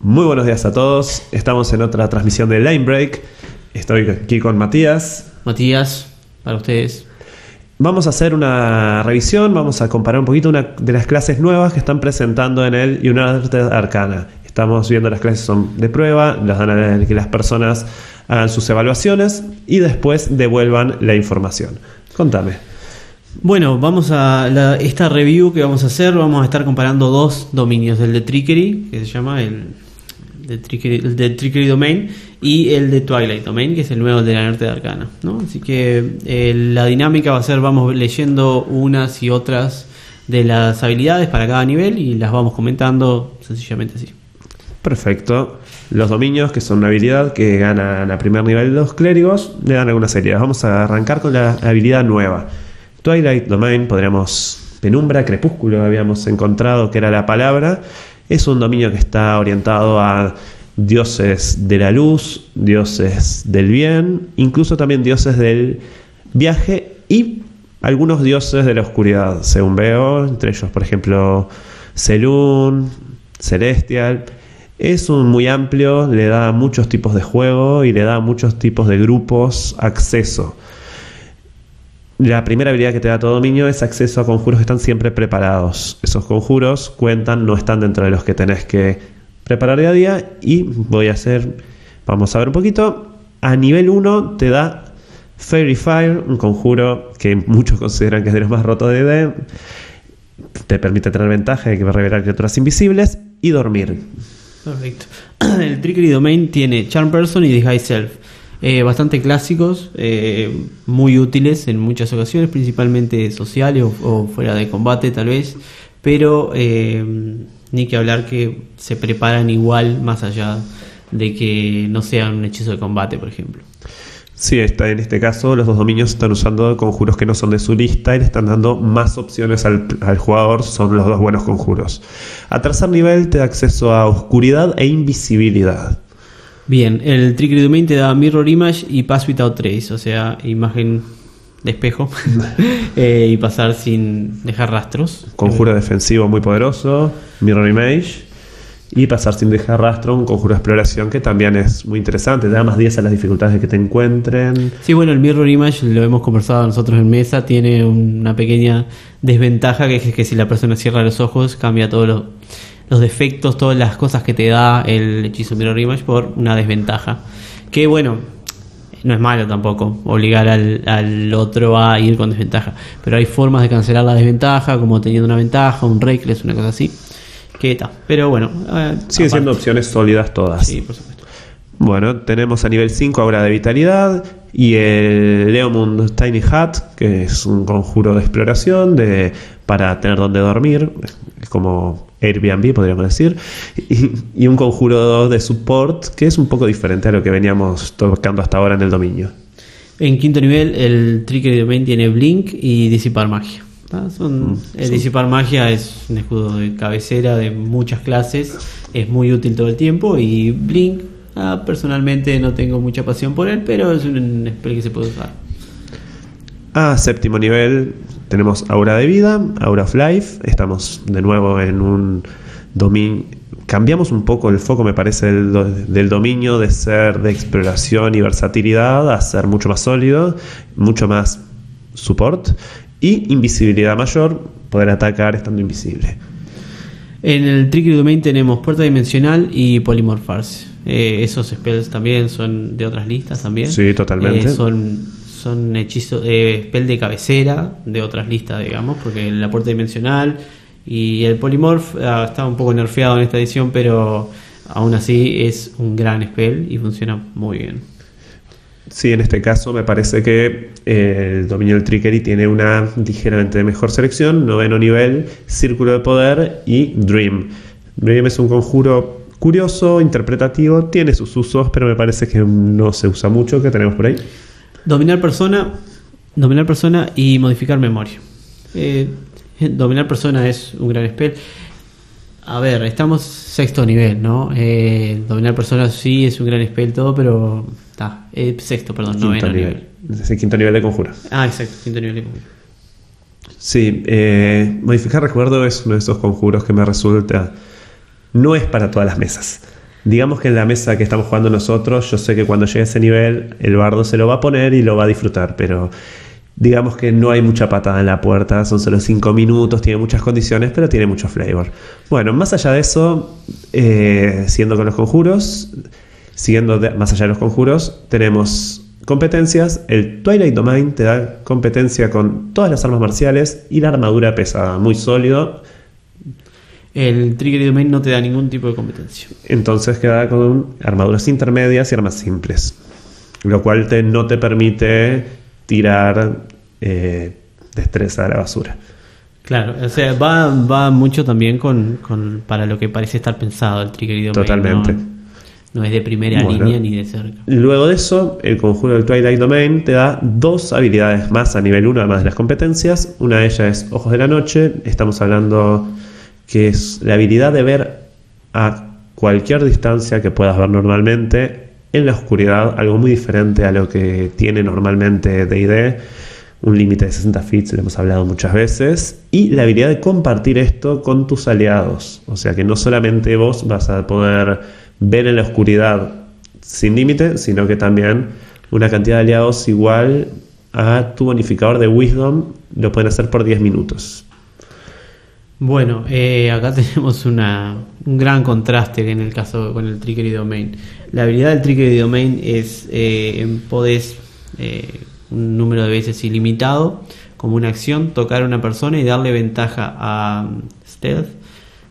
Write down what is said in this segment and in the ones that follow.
Muy buenos días a todos. Estamos en otra transmisión de Line Break. Estoy aquí con Matías. Matías, para ustedes. Vamos a hacer una revisión, vamos a comparar un poquito una de las clases nuevas que están presentando en el United Arcana. Estamos viendo las clases son de prueba, las dan a que las personas hagan sus evaluaciones y después devuelvan la información. Contame. Bueno, vamos a la- esta review que vamos a hacer, vamos a estar comparando dos dominios, el de Trickery, que se llama el de Trickery, Domain, y el de Twilight Domain, que es el nuevo de la Norte de Arcana. ¿no? Así que eh, la dinámica va a ser, vamos leyendo unas y otras de las habilidades para cada nivel y las vamos comentando sencillamente así. Perfecto. Los dominios, que son una habilidad que ganan a primer nivel los clérigos, le dan algunas habilidades. Vamos a arrancar con la habilidad nueva. Twilight Domain, podríamos. Penumbra, crepúsculo, habíamos encontrado que era la palabra. Es un dominio que está orientado a dioses de la luz, dioses del bien, incluso también dioses del viaje y algunos dioses de la oscuridad, según veo, entre ellos, por ejemplo, Selun, Celestial. Es un muy amplio, le da muchos tipos de juego y le da muchos tipos de grupos acceso. La primera habilidad que te da todo dominio es acceso a conjuros que están siempre preparados. Esos conjuros cuentan, no están dentro de los que tenés que preparar día a día. Y voy a hacer, vamos a ver un poquito. A nivel 1 te da Fairy Fire, un conjuro que muchos consideran que es de los más rotos de D. Te permite tener ventaja de que va a revelar criaturas invisibles y dormir. Perfecto. El Trickery Domain tiene Charm Person y Disguise Self. Eh, bastante clásicos, eh, muy útiles en muchas ocasiones, principalmente sociales o, fuera de combate tal vez, pero eh, ni que hablar que se preparan igual más allá de que no sean un hechizo de combate, por ejemplo. Sí, está, en este caso los dos dominios están usando conjuros que no son de su lista y le están dando más opciones al, al jugador, son los dos buenos conjuros. A tercer nivel te da acceso a oscuridad e invisibilidad. Bien, el Trickery Domain te da Mirror Image y Pass Without Trace, o sea, imagen de espejo eh, y pasar sin dejar rastros. Conjuro defensivo muy poderoso, Mirror Image. Y pasar sin dejar rastro, un conjuro de exploración que también es muy interesante, te da más 10 a las dificultades de que te encuentren. Sí, bueno, el Mirror Image lo hemos conversado nosotros en mesa, tiene una pequeña desventaja que es que si la persona cierra los ojos cambia todos los, los defectos, todas las cosas que te da el hechizo Mirror Image por una desventaja. Que bueno, no es malo tampoco obligar al, al otro a ir con desventaja, pero hay formas de cancelar la desventaja, como teniendo una ventaja, un reckless, una cosa así. Que está, pero bueno, eh, Siguen siendo opciones sólidas todas. Sí, por supuesto. Bueno, tenemos a nivel 5 ahora de vitalidad y el Leomund Tiny Hat, que es un conjuro de exploración de, para tener donde dormir, es como Airbnb podríamos decir, y, y un conjuro de support que es un poco diferente a lo que veníamos tocando hasta ahora en el dominio. En quinto nivel, el Trickery Domain tiene Blink y Disipar Magia. Son, Mm, el son- Disipar Magia es un escudo de cabecera de muchas clases, es muy útil todo el tiempo. Y Blink, ah, personalmente no tengo mucha pasión por él, pero es un spell que se puede usar. A séptimo nivel tenemos Aura de Vida, Aura of Life. Estamos de nuevo en un dominio. Cambiamos un poco el foco, me parece, del, do- del dominio de ser de exploración y versatilidad a ser mucho más sólido, mucho más support y invisibilidad mayor, poder atacar estando invisible. En el Trickery Domain tenemos Puerta Dimensional y Polymorpharse. Eh, esos spells también son de otras listas también. Sí, totalmente. Eh, son, son hechizos, eh, spell de cabecera de otras listas, digamos, porque la Puerta Dimensional y el Polymorph ah, está un poco nerfeado en esta edición, pero aún así es un gran spell y funciona muy bien. Sí, en este caso me parece que eh, el dominio del Trickery tiene una ligeramente mejor selección, noveno nivel, Círculo de Poder y Dream. Dream es un conjuro curioso, interpretativo, tiene sus usos, pero me parece que no se usa mucho, que tenemos por ahí. Dominar persona, dominar persona y modificar memoria. Eh, dominar persona es un gran spell. A ver, estamos sexto nivel, ¿no? Eh, dominar persona sí es un gran spell todo, pero está. eh, sexto, perdón, Quinto noveno nivel. nivel. Es el quinto nivel de conjuro. Ah, exacto, quinto nivel. Sí, eh, modificar recuerdo es uno de esos conjuros que me resulta. No es para todas las mesas. Digamos que en la mesa que estamos jugando nosotros, yo sé que cuando llegue a ese nivel, el bardo se lo va a poner y lo va a disfrutar, pero digamos que no hay mucha patada en la puerta, son solo 5 minutos, tiene muchas condiciones, pero tiene mucho flavor. Bueno, más allá de eso, eh, siguiendo con los conjuros, siguiendo de- más allá de los conjuros, tenemos competencias. El Twilight Domain te da competencia con todas las armas marciales y la armadura pesada, muy sólido. El Trigger y Domain no te da ningún tipo de competencia. Entonces queda con armaduras intermedias y armas simples. Lo cual te, no te permite tirar eh, destreza a la basura. Claro, o sea, va, va mucho también con, con- para lo que parece estar pensado el Trigger y Domain. Totalmente. No, no es de primera Bueno. línea ni de cerca. Luego de eso, el conjuro del Twilight Domain te da dos habilidades más a nivel 1, además de las competencias. Una de ellas es Ojos de la Noche. Estamos hablando que es la habilidad de ver a cualquier distancia que puedas ver normalmente en la oscuridad, algo muy diferente a lo que tiene normalmente DD. Un límite de 60 feet, lo hemos hablado muchas veces. Y la habilidad de compartir esto con tus aliados. O sea que no solamente vos vas a poder ver en la oscuridad sin límite, sino que también una cantidad de aliados igual a tu bonificador de Wisdom lo pueden hacer por 10 minutos. Bueno, eh, acá tenemos una, un gran contraste en el caso con el Trigger y Domain. La habilidad del Trigger y Domain es eh, podés eh, un número de veces ilimitado como una acción tocar a una persona y darle ventaja a um, stealth,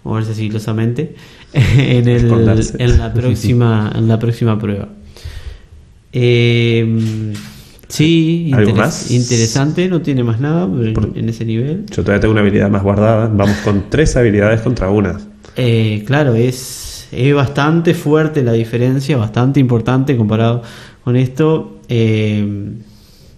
moverse sigilosamente en, el, en la próxima en la próxima prueba. Eh, sí, ¿Algo interes- más? interesante, no tiene más nada en- Por- en ese nivel. Yo todavía tengo una habilidad más guardada. Vamos con tres habilidades contra una. Eh, claro, es, es bastante fuerte la diferencia, bastante importante comparado con esto. Eh, eh,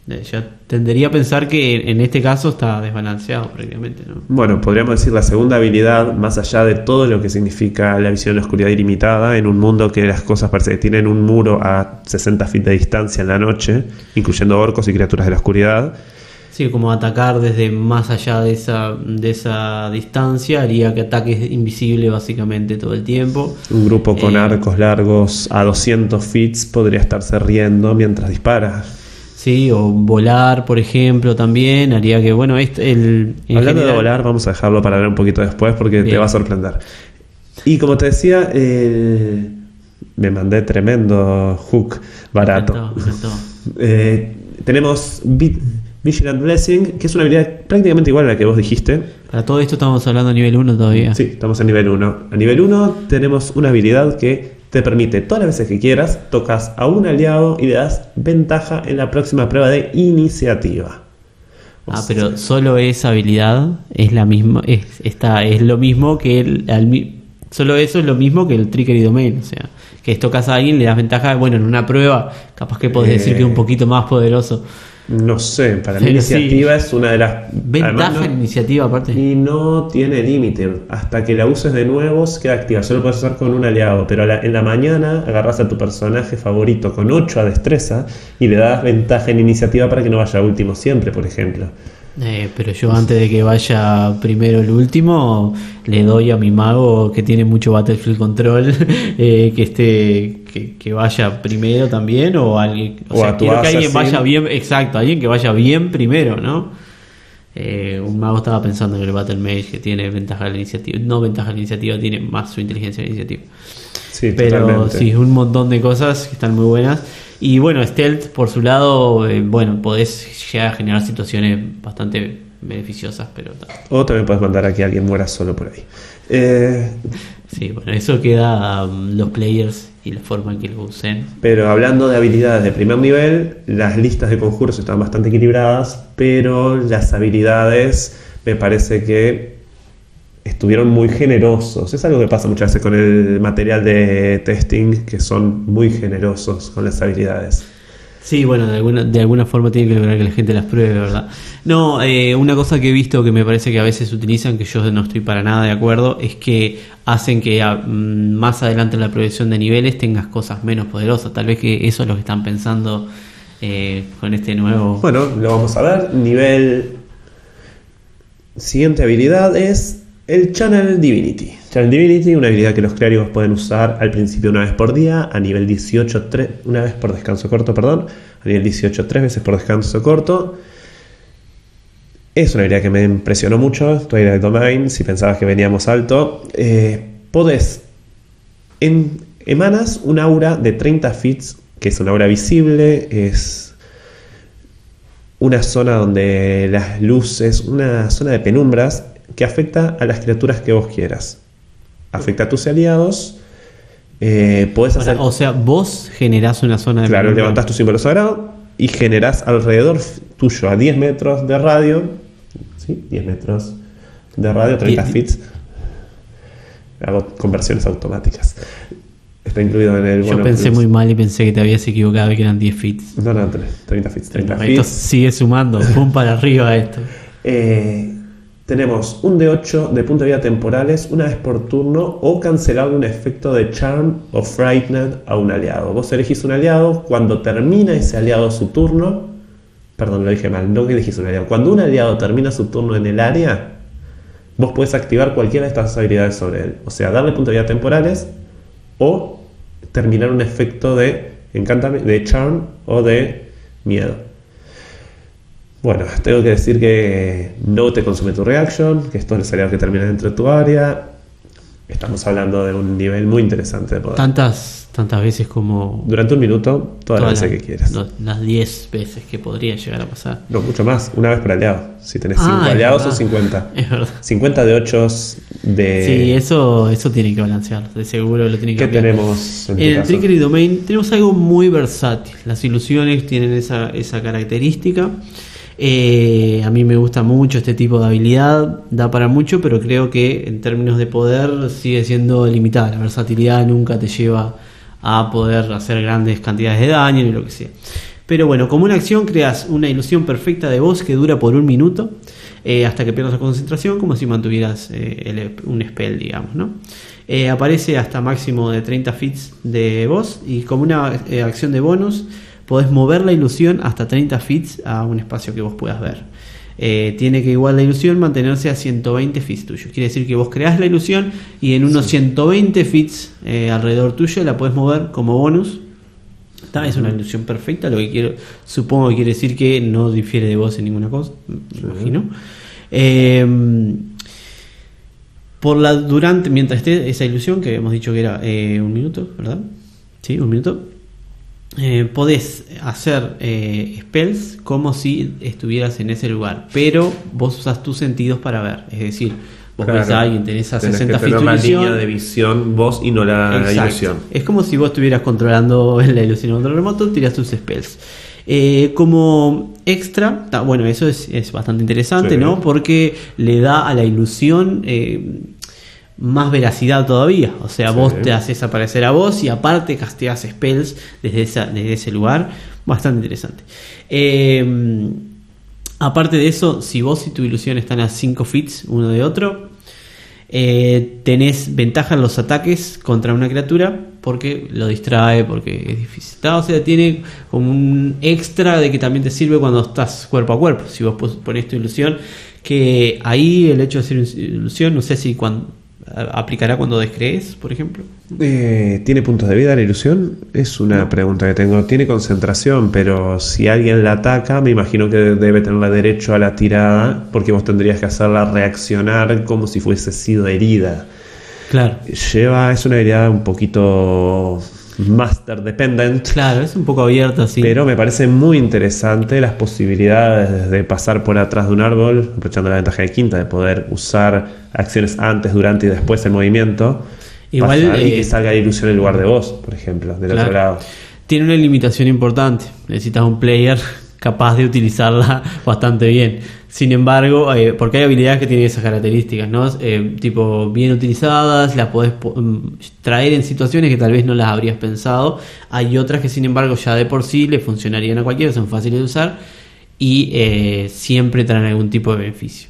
yo tendería a pensar que en este caso está desbalanceado prácticamente, ¿no? Bueno, podríamos decir la segunda habilidad, más allá de todo lo que significa la visión de la oscuridad ilimitada, en un mundo que las cosas parece que tienen un muro a 60 feet de distancia en la noche, incluyendo orcos y criaturas de la oscuridad. Sí, como atacar desde más allá de esa, de esa distancia haría que ataques invisible básicamente todo el tiempo. Un grupo con Eh. arcos largos a 200 feet podría estarse riendo mientras dispara. Sí, o volar, por ejemplo, también haría que, bueno, este, el, Hablando de volar, vamos a dejarlo para ver un poquito después porque te va a sorprender. Y como te decía, me mandé tremendo hook barato. Me encantó, me encantó. Eh, tenemos Vi- Vigilant Blessing, que es una habilidad prácticamente igual a la que vos dijiste. Para todo esto estamos hablando a nivel 1 todavía. Sí, estamos en nivel 1. A nivel 1 tenemos una habilidad que te permite todas las veces que quieras, tocas a un aliado y le das ventaja en la próxima prueba de iniciativa. O Ah, sea, pero solo esa habilidad es la misma, es, está, es lo mismo que el, al solo eso es lo mismo que el trigger y domain, o sea, que tocas a alguien, le das ventaja, bueno, en una prueba, capaz que podés Eh, decir que es un poquito más poderoso. No sé, para mí sí. iniciativa es una de las... Ventaja además no- en iniciativa aparte. Y no tiene límite. Hasta que la uses de nuevo queda activa. Solo puedes usar con un aliado. Pero la- en la mañana agarras a tu personaje favorito con 8 a destreza y le das ventaja en iniciativa para que no vaya último siempre, por ejemplo. Eh, pero yo antes de que vaya primero el último, le doy a mi mago que tiene mucho Battlefield Control, eh, que esté que, que vaya primero también, o alguien, o, O sea, quiero que alguien vaya bien, exacto, alguien que vaya bien primero, ¿no? Eh, un mago estaba pensando en el Battle Mage que tiene ventaja de la iniciativa, no ventaja de la iniciativa, tiene más su inteligencia de la iniciativa. Sí, Pero totalmente. sí, un montón de cosas que están muy buenas. Y bueno, Stealth, por su lado, eh, bueno, podés llegar a generar situaciones bastante beneficiosas, pero O también puedes mandar a que alguien muera solo por ahí. Eh, sí, bueno, eso queda um, los players y la forma en que lo usen. pero hablando de habilidades de primer nivel, las listas de conjuros están bastante equilibradas, pero las habilidades me parece que estuvieron muy generosos. Es algo que pasa muchas veces con el material de testing, que son muy generosos con las habilidades. Sí, bueno, de alguna, de alguna forma tiene que lograr que la gente las pruebe, ¿verdad? No, eh, una cosa que he visto que me parece que a veces utilizan, que yo no estoy para nada de acuerdo, es que hacen que a- mm, más adelante en la progresión de niveles tengas cosas menos poderosas. Tal vez que eso es lo que están pensando eh, con este nuevo... Bueno, lo vamos a ver. Nivel. Siguiente habilidad es el Channel Divinity. Challenge Divinity, una habilidad que los clérigos pueden usar al principio una vez por día, a nivel 18, tre- una vez por descanso corto, perdón, a nivel 18 tres veces por descanso corto. Es una habilidad que me impresionó mucho, Twilight Domain, si pensabas que veníamos alto. Eh, podés, emanas un aura de 30 fits, que es una aura visible, es una zona donde las luces, una zona de penumbras que afecta a las criaturas que vos quieras. Afecta a tus aliados. Eh, Ahora, hacer. o sea, vos generás una zona de. Claro, levantás tu símbolo sagrado y generás alrededor tuyo a 10 metros de radio. ¿Sí? 10 metros de radio, 30 Die- fits. Hago conversiones automáticas. Está incluido en el Yo pensé plus. muy mal y pensé que te habías equivocado y que eran 10 fits. No, no, 30 fits. 30 Esto fits. sigue sumando, pum para arriba esto. Eh, tenemos un D8 de punto de vida temporales una vez por turno o cancelar un efecto de Charm o Frightened a un aliado. Vos elegís un aliado, cuando termina ese aliado su turno, perdón, lo dije mal, no que elegís un aliado, cuando un aliado termina su turno en el área, vos podés activar cualquiera de estas habilidades sobre él. O sea, darle punto de vida temporales o terminar un efecto de encantamiento, de Charm o de miedo. Bueno, tengo que decir que no te consume tu reaction, que estos los aliados que terminan dentro de tu área. Estamos hablando de un nivel muy interesante de poder. Tantas, tantas veces como. Durante un minuto, todas las veces que quieras. lo- Las 10 veces que podría llegar a pasar. No, mucho más, una vez por aliado. Si tenés Ah, 5 es aliados o 50. Es verdad. 50 de 8 de... Sí, eso, eso tiene que balancear. De seguro lo tiene que ¿Qué cambiar. tenemos en En el? Trickery Domain tenemos algo muy versátil. Las ilusiones tienen esa, esa característica. Eh, a mí me gusta mucho este tipo de habilidad, da para mucho, pero creo que en términos de poder sigue siendo limitada. La versatilidad nunca te lleva a poder hacer grandes cantidades de daño ni lo que sea. Pero bueno, como una acción creas una ilusión perfecta de voz que dura por un minuto eh, hasta que pierdas la concentración, como si mantuvieras eh, un spell, digamos, ¿no? Aparece hasta máximo de 30 fits de voz y como una acción de bonus podés mover la ilusión hasta 30 fits a un espacio que vos puedas ver. Eh, tiene que igual la ilusión mantenerse a 120 fits tuyos. Quiere decir que vos creás la ilusión y en unos 120 fits eh, alrededor tuyo la podés mover como bonus. Está, Es una ilusión perfecta, lo que quiero, supongo que quiere decir que no difiere de vos en ninguna cosa, me imagino. Eh, por la durante, mientras esté esa ilusión, que habíamos dicho que era eh, un minuto, ¿verdad? Sí, un minuto. Eh, podés hacer eh, spells como si estuvieras en ese lugar, pero vos usas tus sentidos para ver. Es decir, vos Claro. ves a alguien, tenés a Tenés 60 que feet una línea de visión vos y no la ilusión. Es como si vos estuvieras controlando la ilusión control remoto, tiras tus spells. Eh, como extra, ta- bueno, eso es, es bastante interesante, Sí. ¿no? Porque le da a la ilusión más veracidad todavía. O sea, Sí. vos te haces aparecer a vos y aparte casteas spells desde, esa- desde ese lugar. Bastante interesante. Eh, aparte de eso, si vos y tu ilusión están a 5 fits uno de otro, eh, tenés ventaja en los ataques contra una criatura porque lo distrae, porque es difícil. O sea, tiene como un extra de que también te sirve cuando estás cuerpo a cuerpo. Si vos pones tu ilusión, que ahí el hecho de ser ilusión, no sé si cuan- a- aplicará cuando descrees, por ejemplo. Eh, ¿Tiene puntos de vida la ilusión? Es una pregunta que tengo. Tiene concentración, pero si alguien la ataca, me imagino que debe tenerle derecho a la tirada, porque vos tendrías que hacerla reaccionar como si fuese sido herida. Claro. Lleva, es una habilidad un poquito master dependent, Claro, es un poco abierto así. pero me parece muy interesante las posibilidades de pasar por atrás de un árbol, aprovechando la ventaja de quinta, de poder usar acciones antes, durante y después del movimiento. Igual, pasar y eh, que salga la ilusión en lugar de vos, por ejemplo, del Claro. otro lado. Tiene una limitación importante. Necesitas un player capaz de utilizarla bastante bien. Sin embargo, eh, porque hay habilidades que tienen esas características, ¿no? Eh, tipo, bien utilizadas, las podés po- mm, traer en situaciones que tal vez no las habrías pensado. Hay otras que, sin embargo, ya de por sí le funcionarían a cualquiera, son fáciles de usar y eh, siempre traen algún tipo de beneficio.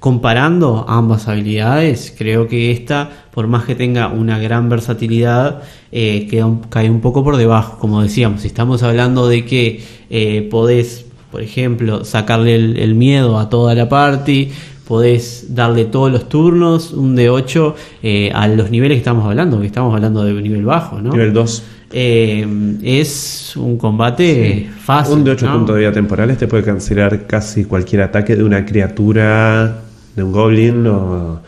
Comparando ambas habilidades, creo que esta, por más que tenga una gran versatilidad, eh, queda un- cae un poco por debajo. Como decíamos, si estamos hablando de que eh, podés, por ejemplo, sacarle el, el miedo a toda la party, podés darle todos los turnos, un de 8 eh, a los niveles que estamos hablando, que estamos hablando de un nivel bajo, ¿no? Nivel 2. Eh, es un combate fácil. Un de 8 ¿no? puntos de vida temporales te puede cancelar casi cualquier ataque de una criatura, de un goblin, o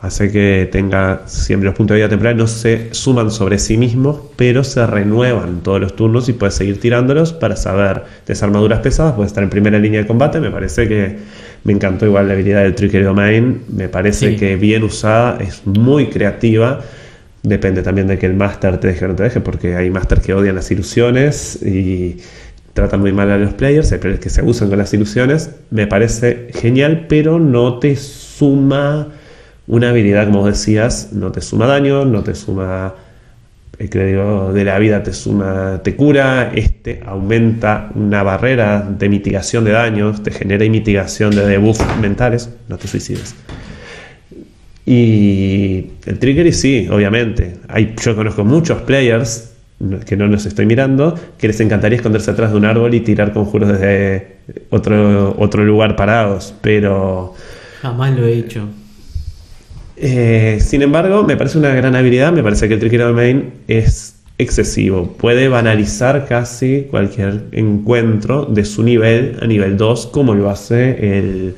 hace que tenga siempre los puntos de vida temporales no se suman sobre sí mismos, pero se renuevan todos los turnos y puedes seguir tirándolos para saber desarmaduras pesadas, puedes estar en primera línea de combate, me parece que me encantó igual la habilidad del Trickery Domain, me parece Sí. que bien usada, es muy creativa. Depende también de que el máster te deje o no te deje, porque hay máster que odian las ilusiones y tratan muy mal a los players, hay players que se abusan con las ilusiones. Me parece genial, pero no te suma una habilidad, como decías, no te suma daño, no te suma el crédito de la vida, te suma, te cura, este aumenta una barrera de mitigación de daños, te genera mitigación de debuff mentales, no te suicides. Y el trigger, y sí, obviamente. Yo conozco muchos players que no nos estoy mirando que les encantaría esconderse atrás de un árbol y tirar conjuros desde otro, otro lugar parados, pero Jamás lo he hecho. eh, sin embargo, me parece una gran habilidad. Me parece que el Tricky Domain es excesivo. Puede banalizar casi cualquier encuentro de su nivel a nivel 2, como lo hace el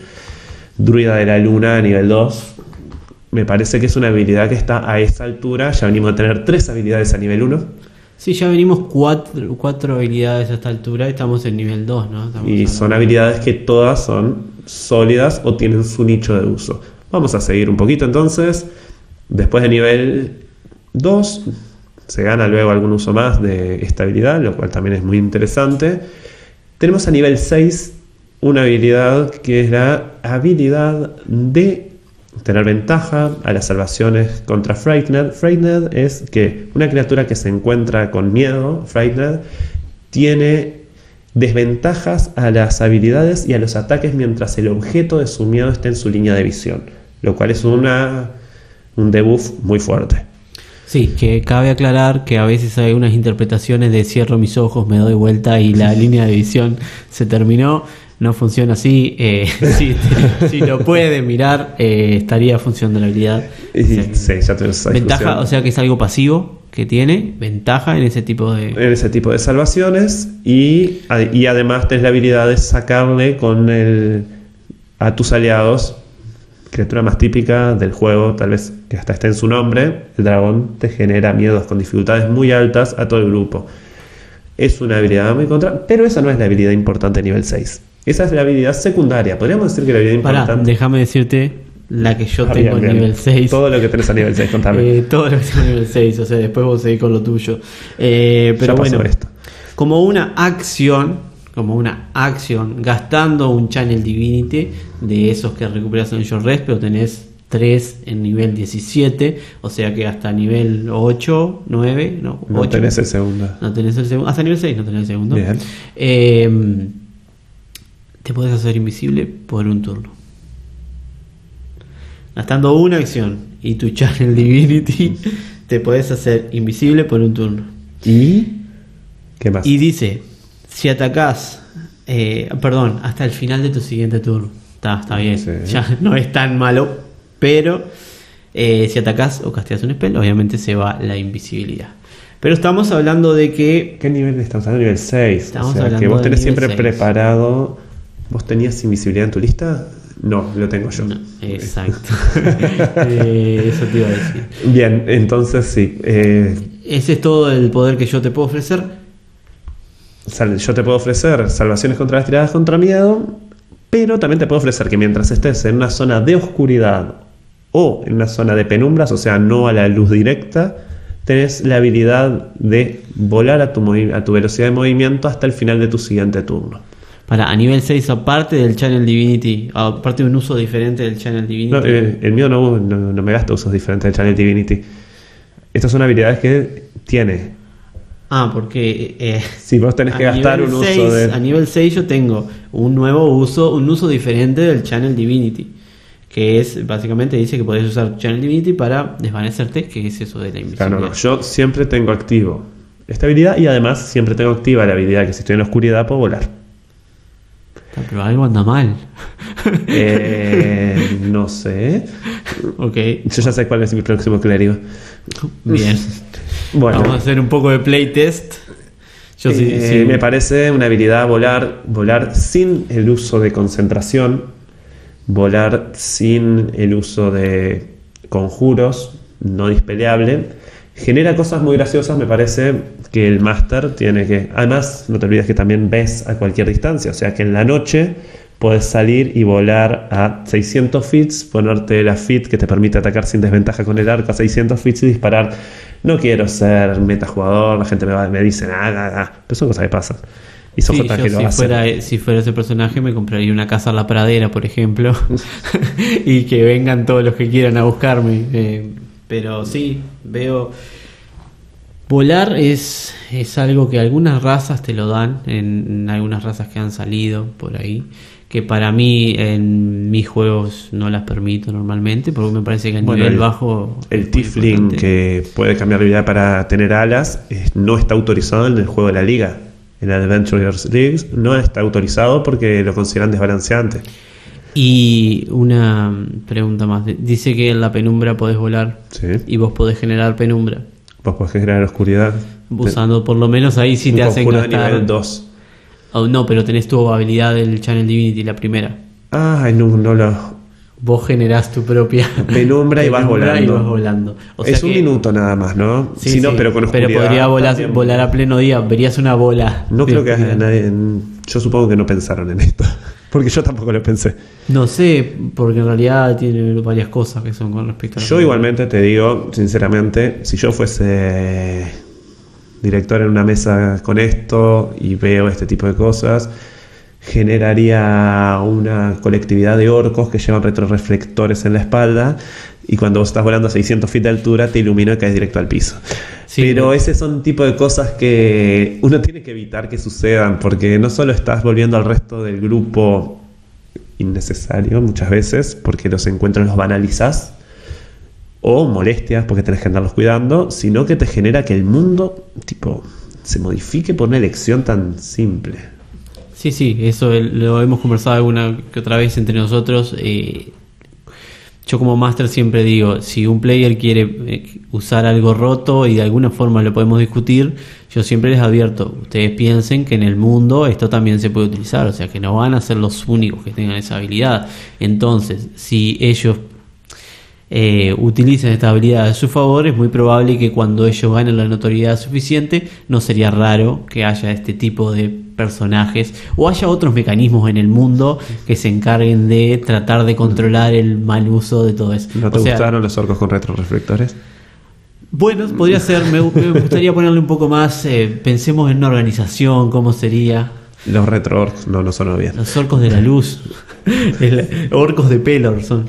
Druida de la Luna a nivel 2. Me parece que es una habilidad que está a esa altura. Ya venimos a tener tres habilidades a nivel 1. Sí, ya venimos cuatro, cuatro habilidades a esta altura, estamos en nivel 2, ¿no? Estamos Y son habilidades que todas son sólidas o tienen su nicho de uso. Vamos a seguir un poquito entonces. Después de nivel 2, se gana luego algún uso más de esta habilidad, lo cual también es muy interesante. Tenemos a nivel 6 una habilidad que es la habilidad de tener ventaja a las salvaciones contra Frightened. Frightened es que una criatura que se encuentra con miedo, Frightened, tiene desventajas a las habilidades y a los ataques mientras el objeto de su miedo esté en su línea de visión, lo cual es una, un debuff muy fuerte. Sí, que cabe aclarar que a veces hay unas interpretaciones de cierro mis ojos, me doy vuelta y la línea de visión se terminó. No funciona así. eh, si, si lo puede mirar, eh, estaría funcionando la habilidad. Y, O sea sí, ya tuvimos esa ventaja, o sea que es algo pasivo que tiene ventaja en ese tipo de. en ese tipo de salvaciones y, y además tienes la habilidad de sacarle con el, a tus aliados criatura más típica del juego, tal vez que hasta esté en su nombre, el dragón te genera miedos con dificultades muy altas a todo el grupo. Es una habilidad muy contra, pero esa no es la habilidad importante a nivel 6. Esa es la habilidad secundaria. Podríamos decir que la habilidad Pará, importante. déjame decirte la que yo Ah, tengo bien, en bien. nivel 6. Todo lo que tenés a nivel 6, contame. Eh, todo lo que tengo en nivel 6, o sea, después vos seguís con lo tuyo. Eh, pero Ya bueno, esto. como una acción, como una acción, gastando un Channel Divinity de esos que recuperas en Short Rest, pero tenés 3 en nivel 17, o sea que hasta nivel 8, 9, no, No 8. tenés el segundo. No tenés el segundo. Hasta nivel 6 no tenés el segundo. Bien. Eh, te puedes hacer invisible por un turno. Gastando una acción y tu Channel Divinity, te puedes hacer invisible por un turno. ¿Y qué más? Y dice: si atacás, eh, perdón, hasta el final de tu siguiente turno. Está, está bien. Sí. Ya no es tan malo, pero eh, si atacás o casteas un spell, obviamente se va la invisibilidad. Pero estamos hablando de que ¿Qué nivel estamos hablando? Nivel 6. Estamos o sea, que vos tenés siempre 6. preparado. ¿Vos tenías invisibilidad en tu lista? No, lo tengo yo. No, exacto. Eh, eso te iba a decir. Bien, entonces sí. eh, Ese es todo el poder que yo te puedo ofrecer. yo te puedo ofrecer salvaciones contra las tiradas contra miedo, pero también te puedo ofrecer que mientras estés en una zona de oscuridad o en una zona de penumbras, o sea, no a la luz directa, tenés la habilidad de volar a tu, movi- a tu velocidad de movimiento hasta el final de tu siguiente turno. Para a nivel 6, aparte del Channel Divinity, aparte de un uso diferente del Channel Divinity. No, eh, el mío no, no, no me gasta usos diferentes del Channel Divinity. Estas son habilidades que tiene. ah, porque. eh, Si vos tenés que a gastar un uso 6 de. A nivel 6 yo tengo un nuevo uso, un uso diferente del Channel Divinity. Que es, básicamente dice que podés usar Channel Divinity para desvanecerte, que es eso de la invisibilidad. Claro, no, yo siempre tengo activo esta habilidad y además siempre tengo activa la habilidad que si estoy en la oscuridad puedo volar. Pero algo anda mal. Eh, no sé. Ok, Yo ya sé cuál es mi próximo clérigo. bien. Bueno, Vamos a hacer un poco de playtest. Yo sí, eh, sí. me parece una habilidad volar, volar sin el uso de concentración, volar sin el uso de conjuros, no dispeleable. Genera cosas muy graciosas, me parece que el máster tiene que... Además, no te olvides que también ves a cualquier distancia, o sea que en la noche puedes salir y volar a 600 fits, ponerte la fit que te permite atacar sin desventaja con el arco a 600 fits y disparar. No quiero ser metajugador, la gente me, va- me dice, ah, ah, ah", pero son cosas que pasan. Y son Sí, yo lo si fuera, si fuera ese personaje me compraría una casa en la pradera, por ejemplo, y que vengan todos los que quieran a buscarme. eh, pero sí, veo... Volar es, es algo que algunas razas te lo dan, en, en algunas razas que han salido por ahí, que para mí en mis juegos no las permito normalmente, porque me parece que a Bueno, nivel el- bajo... El Tifling que puede cambiar de habilidad para tener alas eh, no está autorizado en el juego de la liga. En Adventurers Leagues no está autorizado porque lo consideran desbalanceante. Y una pregunta más, dice que en la penumbra podés volar Sí. y vos podés generar penumbra. Vos podés generar oscuridad. Usando por lo menos ahí si Un te hacen gastar. nivel 2. Oh, no, pero tenés tu habilidad del Channel Divinity, la primera. Ay, no, no lo. Vos generás tu propia Penumbra y vas penumbra y volando. vas volando. O sea es un que- minuto nada más, ¿no? Sí, si no, sí, pero con oscuridad. podría volar, volar a pleno día. Verías una bola. No creo que haya nadie. Yo supongo que no pensaron en esto. Porque yo tampoco lo pensé. No sé, porque en realidad tiene varias cosas que son con respecto a Yo igualmente te digo, sinceramente, si yo fuese director en una mesa con esto y veo este tipo de cosas, generaría una colectividad de orcos que llevan retroreflectores en la espalda y cuando vos estás volando a 600 feet de altura te ilumina y caes directo al piso. Sí, Pero ese son tipo de cosas que uno tiene que evitar que sucedan porque no solo estás volviendo al resto del grupo innecesario muchas veces porque los encuentros los banalizas o molestias porque tenés que andarlos cuidando, sino que te genera que el mundo tipo se modifique por una elección tan simple. Sí, sí, eso lo hemos conversado alguna que otra vez entre nosotros. eh, yo como máster siempre digo, si un player quiere eh, usar algo roto y de alguna forma lo podemos discutir, yo siempre les advierto, ustedes piensen que en el mundo esto también se puede utilizar, o sea que no van a ser los únicos que tengan esa habilidad. Entonces, si ellos eh, utilicen esta habilidad a su favor, es muy probable que cuando ellos ganen la notoriedad suficiente, no sería raro que haya este tipo de personajes o haya otros mecanismos en el mundo que se encarguen de tratar de controlar el mal uso de todo eso. ¿No te O sea, gustaron los orcos con retroreflectores? Bueno, podría ser, me, me gustaría ponerle un poco más, eh, pensemos en una organización, cómo sería. Los retro orcs no, no sonó bien. Los orcos de la luz, El- orcos de Pelor son.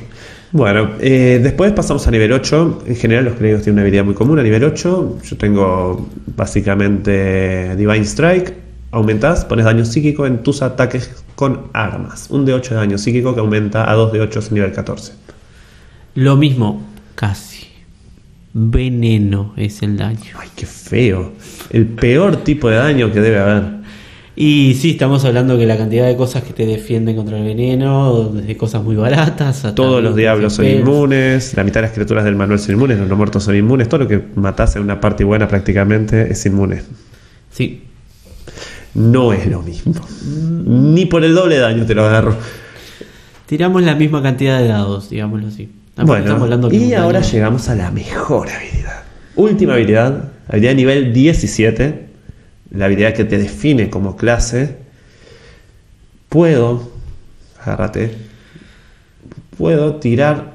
Bueno, eh, después pasamos a nivel 8. En general los clérigos tienen una habilidad muy común a nivel 8. Yo tengo básicamente Divine Strike. Aumentás, pones daño psíquico en tus ataques con armas. Un de 8 de daño psíquico que aumenta a 2 de 8 nivel 14. Lo mismo, casi. Veneno es el daño. Ay, qué feo. El peor tipo de daño que debe haber. Y sí, estamos hablando que la cantidad de cosas que te defienden contra el veneno, desde cosas muy baratas hasta Todos los diablos son inmunes, la mitad de las criaturas del manual son inmunes, los no muertos son inmunes, todo lo que matás en una parte buena prácticamente es inmune. Sí. No es lo mismo. Ni por el doble daño te lo agarro. Tiramos la misma cantidad de dados, digámoslo así. Bueno, estamos hablando y ahora daño- llegamos a la mejor habilidad. Última habilidad, habilidad nivel 17, la habilidad que te define como clase. Puedo, agárrate, puedo tirar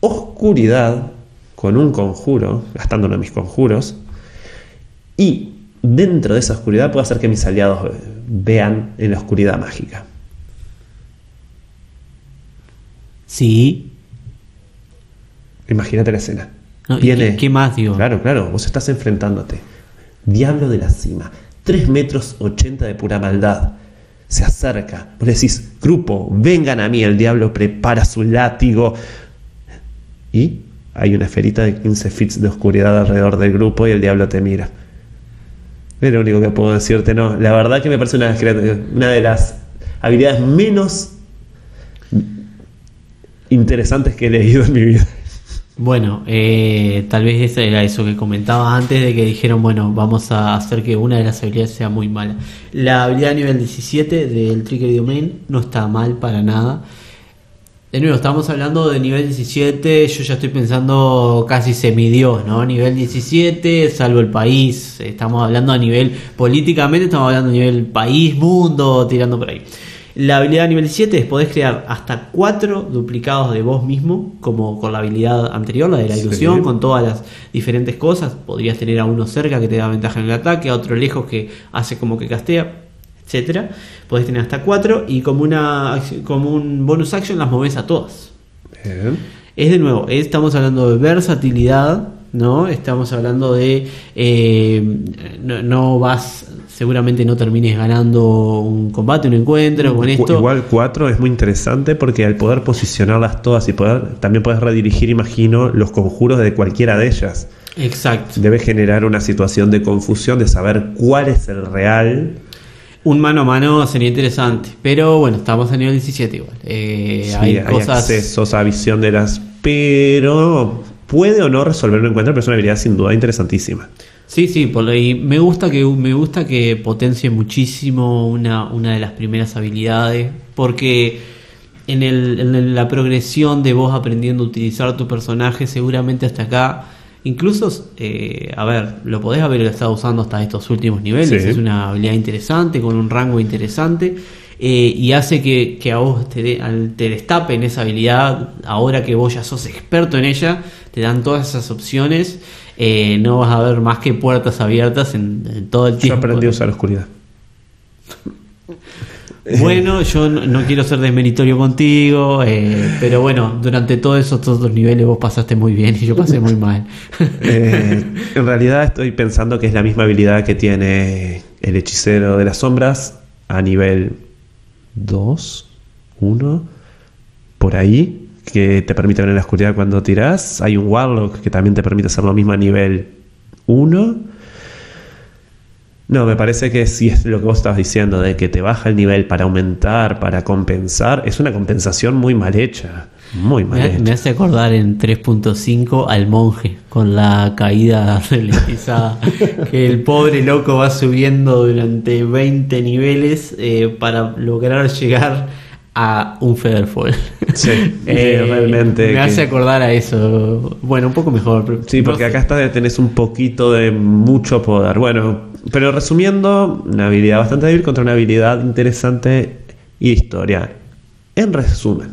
oscuridad con un conjuro, gastando uno de mis conjuros, y dentro de esa oscuridad puedo hacer que mis aliados vean en la oscuridad mágica. Sí. Imagínate la escena. No, ¿y Viene- qué- qué más, digo? Claro, claro, vos estás enfrentándote. Diablo de la cima, 3 metros 80 de pura maldad. Se acerca, vos decís, grupo, vengan a mí, el diablo prepara su látigo. Y hay una esferita de 15 fits de oscuridad alrededor del grupo y el diablo te mira. Es lo único que puedo decirte, no. La verdad que me parece una, una de las habilidades menos interesantes que he leído en mi vida. Bueno, eh, tal vez eso era eso que comentaba antes de que dijeron, bueno, vamos a hacer que una de las habilidades sea muy mala. La habilidad nivel 17 del Trigger Domain no está mal para nada. De nuevo, estamos hablando de nivel 17, yo ya estoy pensando casi semidios, ¿no? Nivel 17, salvo el país, estamos hablando a nivel, políticamente estamos hablando a nivel país, mundo, tirando por ahí. La habilidad nivel 7 es podés crear hasta 4 duplicados de vos mismo, como con la habilidad anterior, la de la ilusión, Sí. con todas las diferentes cosas. Podrías tener a uno cerca que te da ventaja en el ataque, a otro lejos que hace como que castea, etcétera. Podés tener hasta 4 y como, una, como un bonus action las moves a todas. Bien. Es de nuevo, estamos hablando de versatilidad, ¿no? Estamos hablando de. eh, no, no vas. Seguramente no termines ganando un combate, un encuentro con esto. Igual 4 es muy interesante porque al poder posicionarlas todas y poder también puedes redirigir, imagino, los conjuros de cualquiera de ellas. Exacto. Debe generar una situación de confusión de saber cuál es el real. Un mano a mano sería interesante. Pero bueno, estamos a nivel 17 igual. Eh, Sí, hay, hay, cosas. accesos a visión de las. Pero puede o no resolver un encuentro, pero es una habilidad sin duda interesantísima. Sí, sí, por ahí me gusta que me gusta que potencie muchísimo una, una de las primeras habilidades, porque en, el, en la progresión de vos aprendiendo a utilizar tu personaje, seguramente hasta acá, incluso, eh, a ver, lo podés haber estado usando hasta estos últimos niveles, Sí. es una habilidad interesante, con un rango interesante. Eh, y hace que, que a vos te, de- te destapen esa habilidad, ahora que vos ya sos experto en ella, te dan todas esas opciones, eh, no vas a ver más que puertas abiertas en, en todo el Yo tiempo. aprendí a usar la oscuridad. Bueno, yo no, no quiero ser desmeritorio contigo, eh, pero bueno, durante todos esos los niveles vos pasaste muy bien y yo pasé muy mal. Eh, en realidad estoy pensando que es la misma habilidad que tiene el hechicero de las sombras a nivel 2, 1, por ahí, que te permite ver en la oscuridad cuando tirás. Hay un Warlock que también te permite hacer lo mismo a nivel 1. No, me parece que si es lo que vos estabas diciendo, de que te baja el nivel para aumentar, para compensar, es una compensación muy mal hecha. Muy mal Me, hace acordar en 3.5 al monje con la caída ralentizada. que el pobre loco va subiendo durante 20 niveles eh, para lograr llegar a un Featherfall. Sí, Eh, realmente Me que- hace acordar a eso. Bueno, un poco mejor. pero- Sí, porque no sé. acá está, tenés un poquito de mucho poder. Bueno, pero resumiendo, una habilidad bastante débil contra una habilidad interesante y historia. En resumen,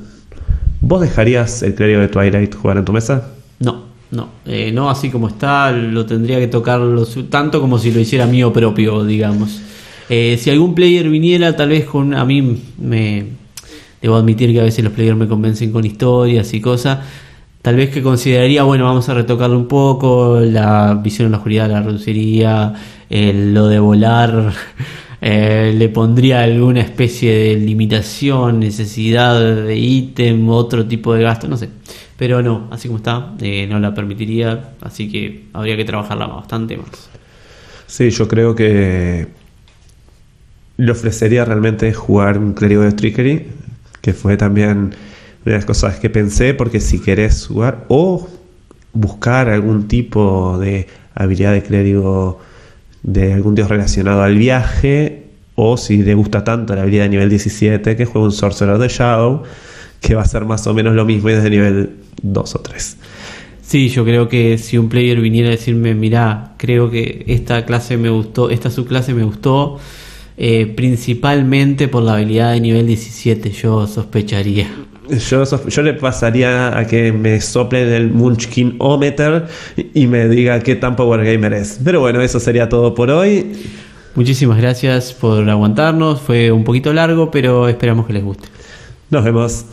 ¿vos dejarías el clérigo de Twilight jugar en tu mesa? No, no, eh, no así como está, lo tendría que tocar tanto como si lo hiciera mío propio, digamos. Eh, si algún player viniera, tal vez con a mí me debo admitir que a veces los players me convencen con historias y cosas. Tal vez que consideraría, bueno, vamos a retocarlo un poco, la visión en la oscuridad la reduciría, eh, lo de volar eh, le pondría alguna especie de limitación, necesidad de ítem, otro tipo de gasto, no sé. Pero no, así como está, eh, no la permitiría, así que habría que trabajarla bastante más. Sí, yo creo que le ofrecería realmente jugar un clérigo de Trickery, que fue también una de las cosas que pensé, porque si querés jugar o buscar algún tipo de habilidad de clérigo de algún dios relacionado al viaje, o si le gusta tanto la habilidad de nivel 17, que juegue un Sorcerer de Shadow, que va a ser más o menos lo mismo y es de nivel 2 o 3. Sí, yo creo que si un player viniera a decirme, mirá, creo que esta clase me gustó, esta subclase me gustó, eh, principalmente por la habilidad de nivel 17, yo sospecharía. Yo, yo le pasaría a que me sople el Munchkin Ometer y me diga qué tan Power Gamer es. Pero bueno, eso sería todo por hoy. Muchísimas gracias por aguantarnos, fue un poquito largo, pero esperamos que les guste. Nos vemos.